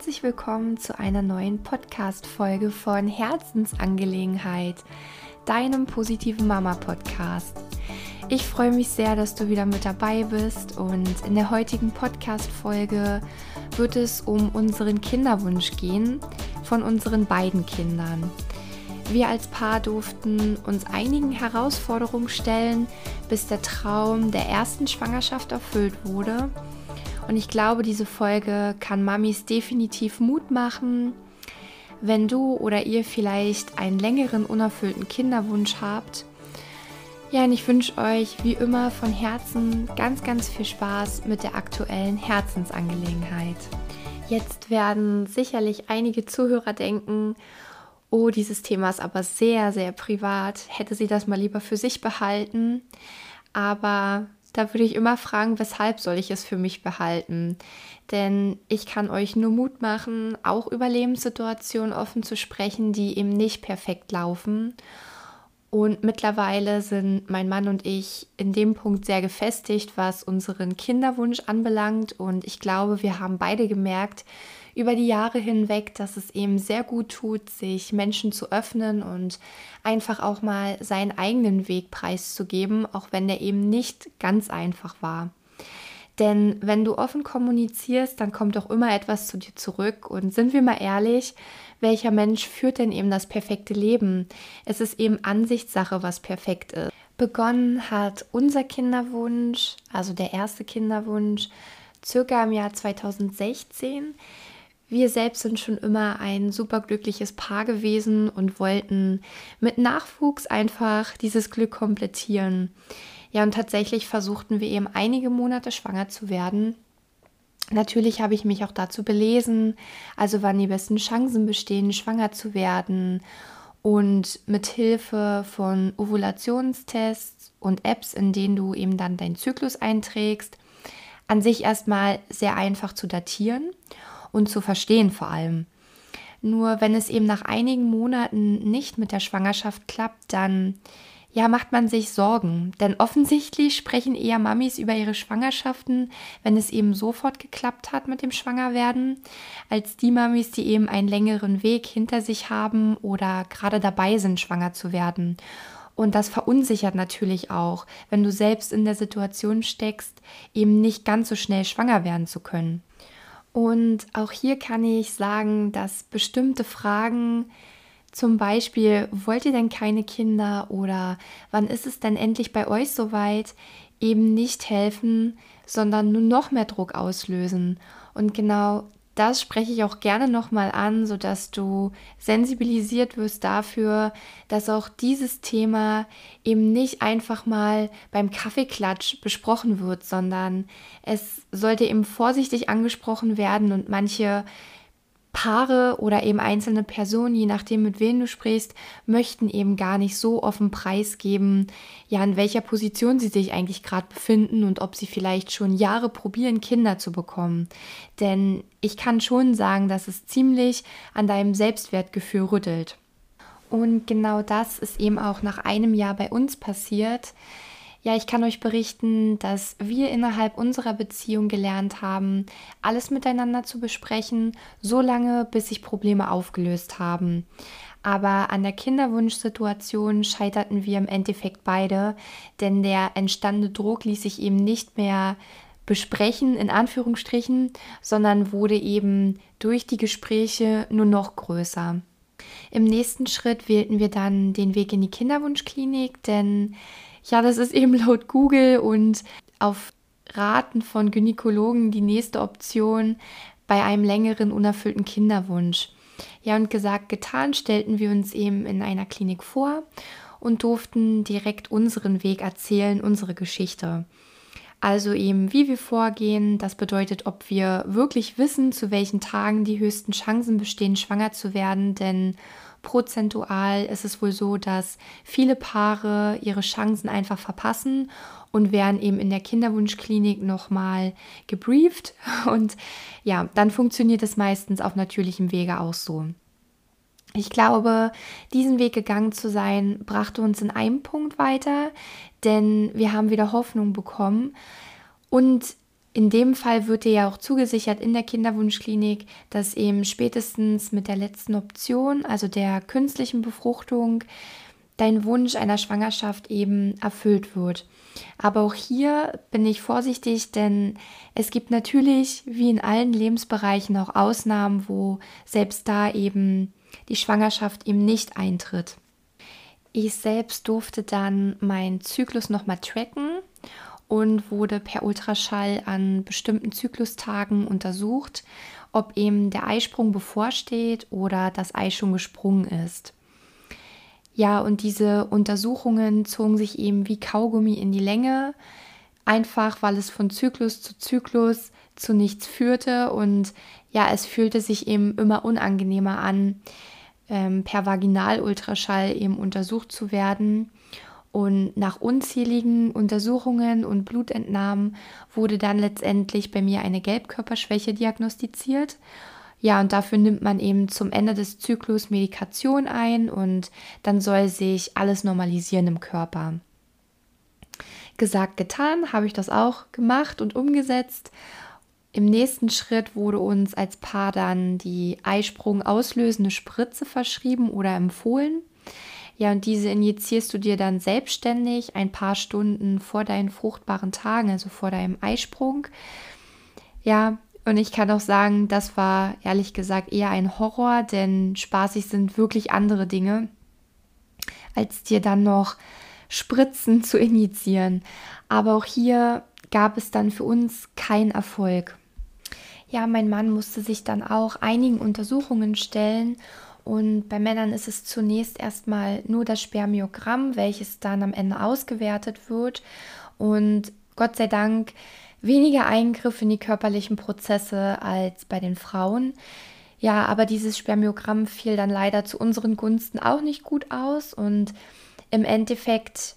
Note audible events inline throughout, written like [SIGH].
herzlich willkommen zu einer neuen Podcast-Folge von Herzensangelegenheit, deinem positiven Mama-Podcast. Ich freue mich sehr, dass du wieder mit dabei bist und in der heutigen Podcast-Folge wird es um unseren Kinderwunsch gehen von unseren beiden Kindern. Wir als Paar durften uns einigen Herausforderungen stellen, bis der Traum der ersten Schwangerschaft erfüllt wurde und ich glaube, diese Folge kann Mamis definitiv Mut machen. Wenn du oder ihr vielleicht einen längeren unerfüllten Kinderwunsch habt. Ja, und ich wünsche euch wie immer von Herzen ganz, ganz viel Spaß mit der aktuellen Herzensangelegenheit. Jetzt werden sicherlich einige Zuhörer denken, oh, dieses Thema ist aber sehr, sehr privat. Hätte sie das mal lieber für sich behalten. Aber da würde ich immer fragen, weshalb soll ich es für mich behalten? Denn ich kann euch nur Mut machen, auch über Lebenssituationen offen zu sprechen, die eben nicht perfekt laufen. Und mittlerweile sind mein Mann und ich in dem Punkt sehr gefestigt, was unseren Kinderwunsch anbelangt. Und ich glaube, wir haben beide gemerkt, über die Jahre hinweg, dass es eben sehr gut tut, sich Menschen zu öffnen und einfach auch mal seinen eigenen Weg preiszugeben, auch wenn der eben nicht ganz einfach war. Denn wenn du offen kommunizierst, dann kommt auch immer etwas zu dir zurück. Und sind wir mal ehrlich, welcher Mensch führt denn eben das perfekte Leben? Es ist eben Ansichtssache, was perfekt ist. Begonnen hat unser Kinderwunsch, also der erste Kinderwunsch, circa im Jahr 2016 wir selbst sind schon immer ein superglückliches Paar gewesen und wollten mit Nachwuchs einfach dieses Glück komplettieren. Ja, und tatsächlich versuchten wir eben einige Monate schwanger zu werden. Natürlich habe ich mich auch dazu belesen, also wann die besten Chancen bestehen, schwanger zu werden. Und mit Hilfe von Ovulationstests und Apps, in denen du eben dann deinen Zyklus einträgst, an sich erstmal sehr einfach zu datieren und zu verstehen vor allem. Nur wenn es eben nach einigen Monaten nicht mit der Schwangerschaft klappt, dann ja, macht man sich Sorgen. Denn offensichtlich sprechen eher Mamis über ihre Schwangerschaften, wenn es eben sofort geklappt hat mit dem Schwangerwerden, als die Mamis, die eben einen längeren Weg hinter sich haben oder gerade dabei sind, schwanger zu werden. Und das verunsichert natürlich auch, wenn du selbst in der Situation steckst, eben nicht ganz so schnell schwanger werden zu können. Und auch hier kann ich sagen, dass bestimmte Fragen, zum Beispiel, wollt ihr denn keine Kinder oder wann ist es denn endlich bei euch soweit, eben nicht helfen, sondern nur noch mehr Druck auslösen. Und genau das spreche ich auch gerne nochmal an, sodass du sensibilisiert wirst dafür, dass auch dieses Thema eben nicht einfach mal beim Kaffeeklatsch besprochen wird, sondern es sollte eben vorsichtig angesprochen werden und manche Paare oder eben einzelne Personen, je nachdem mit wem du sprichst, möchten eben gar nicht so offen preisgeben, ja, in welcher Position sie sich eigentlich gerade befinden und ob sie vielleicht schon Jahre probieren, Kinder zu bekommen. Denn ich kann schon sagen, dass es ziemlich an deinem Selbstwertgefühl rüttelt. Und genau das ist eben auch nach einem Jahr bei uns passiert. Ja, ich kann euch berichten, dass wir innerhalb unserer Beziehung gelernt haben, alles miteinander zu besprechen, so lange, bis sich Probleme aufgelöst haben. Aber an der Kinderwunschsituation scheiterten wir im Endeffekt beide, denn der entstandene Druck ließ sich eben nicht mehr besprechen, in Anführungsstrichen, sondern wurde eben durch die Gespräche nur noch größer. Im nächsten Schritt wählten wir dann den Weg in die Kinderwunschklinik, denn ja, das ist eben laut Google und auf Raten von Gynäkologen die nächste Option bei einem längeren unerfüllten Kinderwunsch. Ja, und gesagt, getan, stellten wir uns eben in einer Klinik vor und durften direkt unseren Weg erzählen, unsere Geschichte. Also eben, wie wir vorgehen, das bedeutet, ob wir wirklich wissen, zu welchen Tagen die höchsten Chancen bestehen, schwanger zu werden, denn prozentual ist es wohl so, dass viele Paare ihre Chancen einfach verpassen und werden eben in der Kinderwunschklinik nochmal gebrieft. Und ja, dann funktioniert es meistens auf natürlichem Wege auch so. Ich glaube, diesen Weg gegangen zu sein, brachte uns in einem Punkt weiter, denn wir haben wieder Hoffnung bekommen. Und in dem Fall wird dir ja auch zugesichert in der Kinderwunschklinik, dass eben spätestens mit der letzten Option, also der künstlichen Befruchtung, dein Wunsch einer Schwangerschaft eben erfüllt wird. Aber auch hier bin ich vorsichtig, denn es gibt natürlich, wie in allen Lebensbereichen, auch Ausnahmen, wo selbst da eben die Schwangerschaft eben nicht eintritt. Ich selbst durfte dann meinen Zyklus nochmal tracken und wurde per Ultraschall an bestimmten Zyklustagen untersucht, ob eben der Eisprung bevorsteht oder das Ei schon gesprungen ist. Ja, und diese Untersuchungen zogen sich eben wie Kaugummi in die Länge, einfach weil es von Zyklus zu Zyklus zu nichts führte und ja, es fühlte sich eben immer unangenehmer an, ähm, per Vaginalultraschall eben untersucht zu werden. Und nach unzähligen Untersuchungen und Blutentnahmen wurde dann letztendlich bei mir eine Gelbkörperschwäche diagnostiziert. Ja, und dafür nimmt man eben zum Ende des Zyklus Medikation ein und dann soll sich alles normalisieren im Körper. Gesagt, getan, habe ich das auch gemacht und umgesetzt. Im nächsten Schritt wurde uns als Paar dann die Eisprung auslösende Spritze verschrieben oder empfohlen. Ja, und diese injizierst du dir dann selbstständig ein paar Stunden vor deinen fruchtbaren Tagen, also vor deinem Eisprung. Ja, und ich kann auch sagen, das war ehrlich gesagt eher ein Horror, denn spaßig sind wirklich andere Dinge, als dir dann noch Spritzen zu injizieren. Aber auch hier gab es dann für uns keinen Erfolg. Ja, mein Mann musste sich dann auch einigen Untersuchungen stellen und bei Männern ist es zunächst erstmal nur das Spermiogramm, welches dann am Ende ausgewertet wird. Und Gott sei Dank weniger Eingriff in die körperlichen Prozesse als bei den Frauen. Ja, aber dieses Spermiogramm fiel dann leider zu unseren Gunsten auch nicht gut aus. Und im Endeffekt,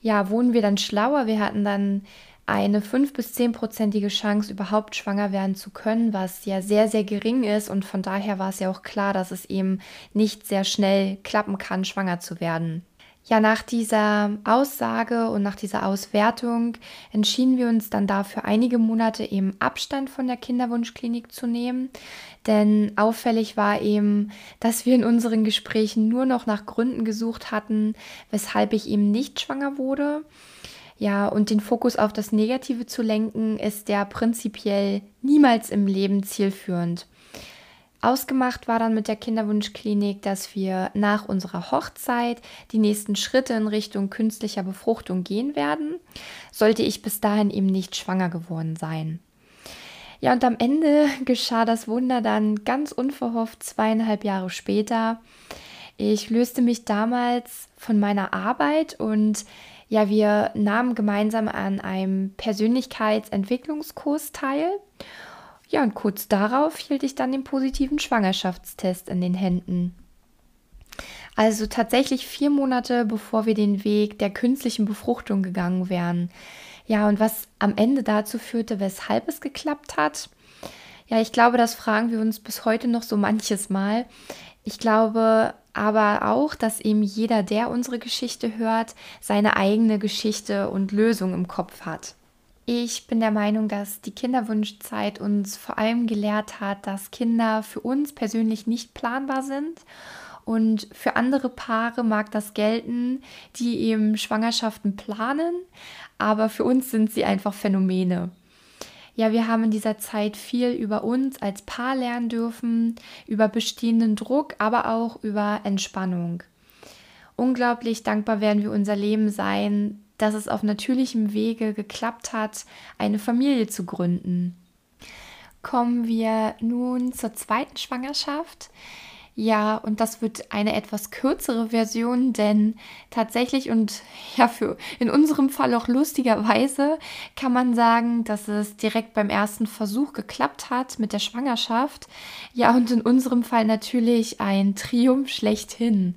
ja, wurden wir dann schlauer. Wir hatten dann eine 5 bis 10-prozentige Chance, überhaupt schwanger werden zu können, was ja sehr, sehr gering ist. Und von daher war es ja auch klar, dass es eben nicht sehr schnell klappen kann, schwanger zu werden. Ja, nach dieser Aussage und nach dieser Auswertung entschieden wir uns dann dafür, einige Monate eben Abstand von der Kinderwunschklinik zu nehmen. Denn auffällig war eben, dass wir in unseren Gesprächen nur noch nach Gründen gesucht hatten, weshalb ich eben nicht schwanger wurde. Ja, und den Fokus auf das Negative zu lenken, ist ja prinzipiell niemals im Leben zielführend. Ausgemacht war dann mit der Kinderwunschklinik, dass wir nach unserer Hochzeit die nächsten Schritte in Richtung künstlicher Befruchtung gehen werden, sollte ich bis dahin eben nicht schwanger geworden sein. Ja, und am Ende [LAUGHS] geschah das Wunder dann ganz unverhofft zweieinhalb Jahre später. Ich löste mich damals von meiner Arbeit und ja, wir nahmen gemeinsam an einem Persönlichkeitsentwicklungskurs teil. Ja, und kurz darauf hielt ich dann den positiven Schwangerschaftstest in den Händen. Also tatsächlich vier Monate bevor wir den Weg der künstlichen Befruchtung gegangen wären. Ja, und was am Ende dazu führte, weshalb es geklappt hat, ja, ich glaube, das fragen wir uns bis heute noch so manches Mal. Ich glaube aber auch, dass eben jeder, der unsere Geschichte hört, seine eigene Geschichte und Lösung im Kopf hat. Ich bin der Meinung, dass die Kinderwunschzeit uns vor allem gelehrt hat, dass Kinder für uns persönlich nicht planbar sind und für andere Paare mag das gelten, die eben Schwangerschaften planen, aber für uns sind sie einfach Phänomene ja, wir haben in dieser Zeit viel über uns als Paar lernen dürfen, über bestehenden Druck, aber auch über Entspannung. Unglaublich dankbar werden wir unser Leben sein, dass es auf natürlichem Wege geklappt hat, eine Familie zu gründen. Kommen wir nun zur zweiten Schwangerschaft. Ja, und das wird eine etwas kürzere Version, denn tatsächlich und [LAUGHS] ja, für in unserem Fall auch lustigerweise kann man sagen, dass es direkt beim ersten Versuch geklappt hat mit der Schwangerschaft. Ja, und in unserem Fall natürlich ein Triumph schlechthin.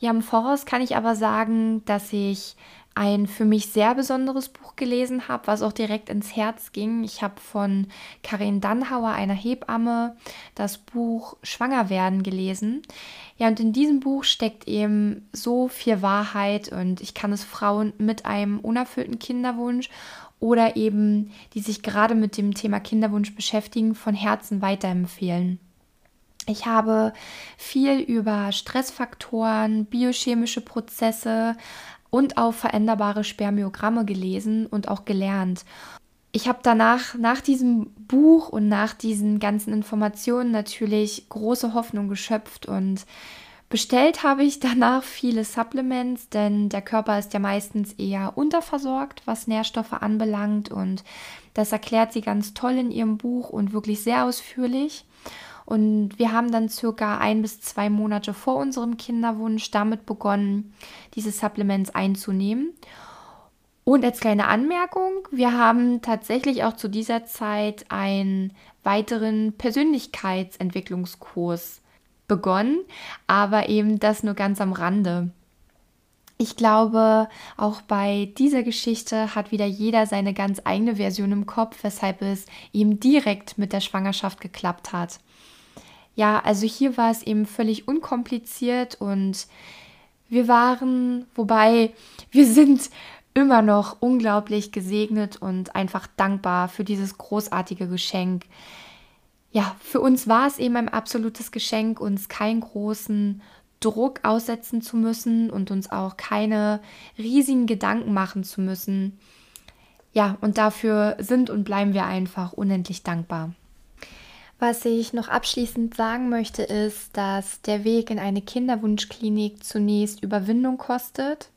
Ja, im Voraus kann ich aber sagen, dass ich ein für mich sehr besonderes Buch gelesen habe, was auch direkt ins Herz ging. Ich habe von Karin Dannhauer, einer Hebamme, das Buch Schwanger werden gelesen. Ja, und in diesem Buch steckt eben so viel Wahrheit und ich kann es Frauen mit einem unerfüllten Kinderwunsch oder eben die sich gerade mit dem Thema Kinderwunsch beschäftigen, von Herzen weiterempfehlen. Ich habe viel über Stressfaktoren, biochemische Prozesse und auch veränderbare Spermiogramme gelesen und auch gelernt. Ich habe danach, nach diesem Buch und nach diesen ganzen Informationen natürlich große Hoffnung geschöpft und bestellt habe ich [LAUGHS] danach viele Supplements, denn der Körper ist ja meistens eher unterversorgt, was Nährstoffe anbelangt und das erklärt sie ganz toll in ihrem Buch und wirklich sehr ausführlich. Und wir haben dann circa ein bis zwei Monate vor unserem Kinderwunsch damit begonnen, diese Supplements einzunehmen. Und als kleine Anmerkung, wir haben tatsächlich auch zu dieser Zeit einen weiteren Persönlichkeitsentwicklungskurs begonnen, aber eben das nur ganz am Rande. Ich glaube, auch bei dieser Geschichte hat wieder jeder seine ganz eigene Version im Kopf, weshalb es ihm direkt mit der Schwangerschaft geklappt hat. Ja, also hier war es eben völlig unkompliziert und wir waren, wobei wir sind immer noch unglaublich gesegnet und einfach dankbar für dieses großartige Geschenk. Ja, für uns war es eben ein absolutes Geschenk, uns keinen großen Druck aussetzen zu müssen und uns auch keine riesigen Gedanken machen zu müssen. Ja, und dafür sind und bleiben wir einfach unendlich dankbar. Was ich noch abschließend sagen möchte, ist, dass der Weg in eine Kinderwunschklinik zunächst Überwindung kostet.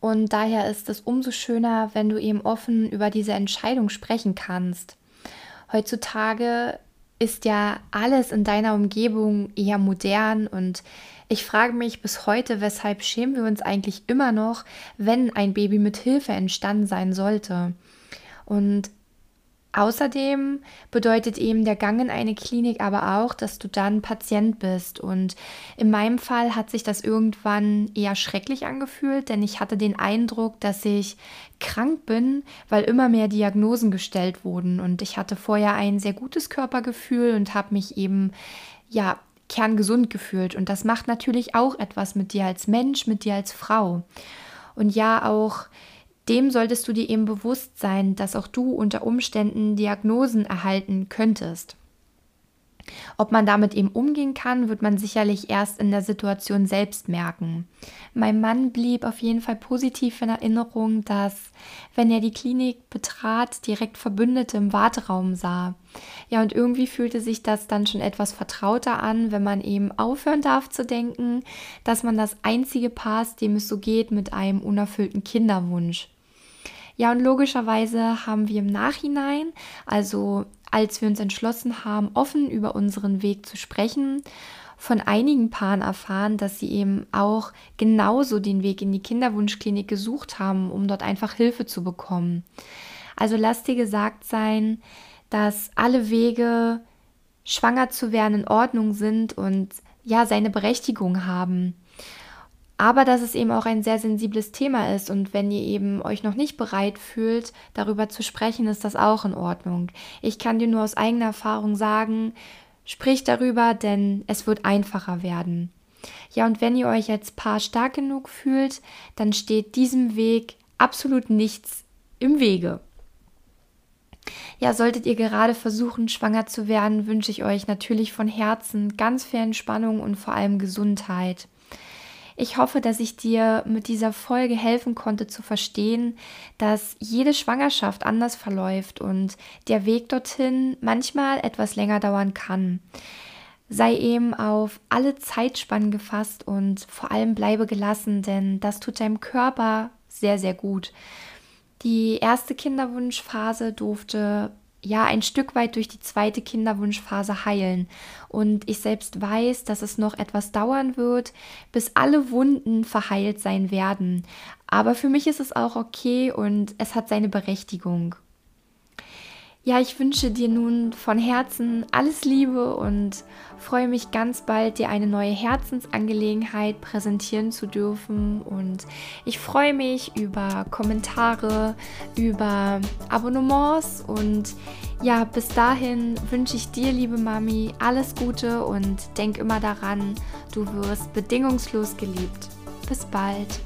Und daher ist es umso schöner, wenn du eben offen über diese Entscheidung sprechen kannst. Heutzutage ist ja alles in deiner Umgebung eher modern und ich frage mich bis heute, weshalb schämen wir uns eigentlich immer noch, wenn ein Baby mit Hilfe entstanden sein sollte. Und Außerdem bedeutet eben der Gang in eine Klinik aber auch, dass du dann Patient bist. Und in meinem Fall hat sich das irgendwann eher schrecklich angefühlt, denn ich hatte den Eindruck, dass ich krank bin, weil immer mehr Diagnosen gestellt wurden. Und ich hatte vorher ein sehr gutes Körpergefühl und habe mich eben, ja, kerngesund gefühlt. Und das macht natürlich auch etwas mit dir als Mensch, mit dir als Frau. Und ja, auch dem solltest du dir eben bewusst sein, dass auch du unter Umständen Diagnosen erhalten könntest. Ob man damit eben umgehen kann, wird man sicherlich erst in der Situation selbst merken. Mein Mann blieb auf jeden Fall positiv in Erinnerung, dass, wenn er die Klinik betrat, direkt Verbündete im Warteraum sah. Ja, und irgendwie fühlte sich das dann schon etwas vertrauter an, wenn man eben aufhören darf zu denken, dass man das einzige Paar ist, dem es so geht mit einem unerfüllten Kinderwunsch. Ja, und logischerweise haben wir im Nachhinein, also als wir uns entschlossen haben, offen über unseren Weg zu sprechen, von einigen Paaren erfahren, dass sie eben auch genauso den Weg in die Kinderwunschklinik gesucht haben, um dort einfach Hilfe zu bekommen. Also lass dir gesagt sein, dass alle Wege, schwanger zu werden, in Ordnung sind und ja, seine Berechtigung haben aber dass es eben auch ein sehr sensibles Thema ist und wenn ihr eben euch noch nicht bereit fühlt, darüber zu sprechen, ist das auch in Ordnung. Ich kann dir nur aus eigener Erfahrung sagen, sprich darüber, denn es wird einfacher werden. Ja, und wenn ihr euch als Paar stark genug fühlt, dann steht diesem Weg absolut nichts im Wege. Ja, solltet ihr gerade versuchen, schwanger zu werden, wünsche ich euch natürlich von Herzen ganz viel Entspannung und vor allem Gesundheit. Ich hoffe, dass ich dir mit dieser Folge helfen konnte zu verstehen, dass jede Schwangerschaft anders verläuft und der Weg dorthin manchmal etwas länger dauern kann. Sei eben auf alle Zeitspannen gefasst und vor allem bleibe gelassen, denn das tut deinem Körper sehr, sehr gut. Die erste Kinderwunschphase durfte ja ein Stück weit durch die zweite Kinderwunschphase heilen. Und ich selbst weiß, dass es noch etwas dauern wird, bis alle Wunden verheilt sein werden. Aber für mich ist es auch okay und es hat seine Berechtigung. Ja, ich wünsche dir nun von Herzen alles Liebe und freue mich ganz bald, dir eine neue Herzensangelegenheit präsentieren zu dürfen. Und ich freue mich über Kommentare, über Abonnements. Und ja, bis dahin wünsche ich dir, liebe Mami, alles Gute und denk immer daran, du wirst bedingungslos geliebt. Bis bald.